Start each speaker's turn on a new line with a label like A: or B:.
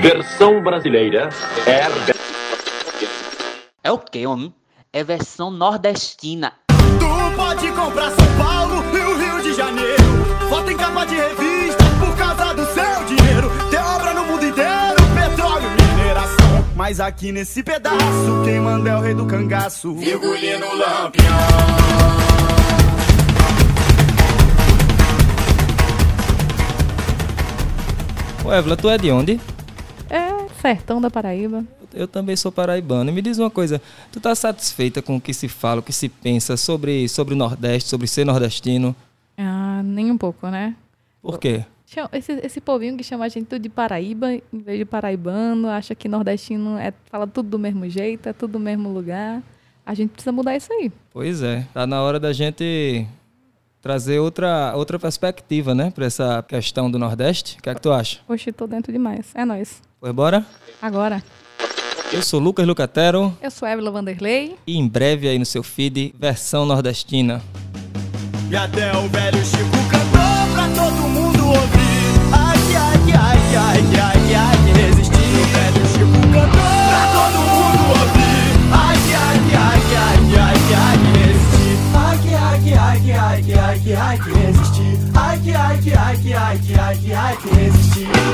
A: Versão brasileira é.
B: É o que, homem? É versão nordestina.
C: Tu pode comprar São Paulo e o Rio de Janeiro. Foto em capa de revista por causa do seu dinheiro. Tem obra no mundo inteiro, petróleo, mineração. Mas aqui nesse pedaço, quem manda é o rei do cangaço. Virgulino Lampião.
D: Ô Évila, tu é de onde?
E: É, sertão da Paraíba.
D: Eu também sou paraibano. E me diz uma coisa, tu tá satisfeita com o que se fala, o que se pensa sobre, sobre o Nordeste, sobre ser nordestino?
E: Ah, nem um pouco, né?
D: Por quê?
E: Esse, esse povinho que chama a gente tudo de Paraíba, em vez de paraibano, acha que nordestino é, fala tudo do mesmo jeito, é tudo do mesmo lugar. A gente precisa mudar isso aí.
D: Pois é, tá na hora da gente trazer outra, outra perspectiva, né, pra essa questão do Nordeste. O que é que tu acha?
E: Oxe, tô dentro demais. É nóis.
D: Pois bora?
E: Agora,
D: Eu sou Lucas Lucatero
E: eu sou Évila Vanderlei.
D: e em breve aí no seu feed, versão nordestina.
C: E até o velho Chico cantou pra todo mundo ouvir. que, ai que. Ai que, ai que, ai que, ai que, ai que, ai que resistir.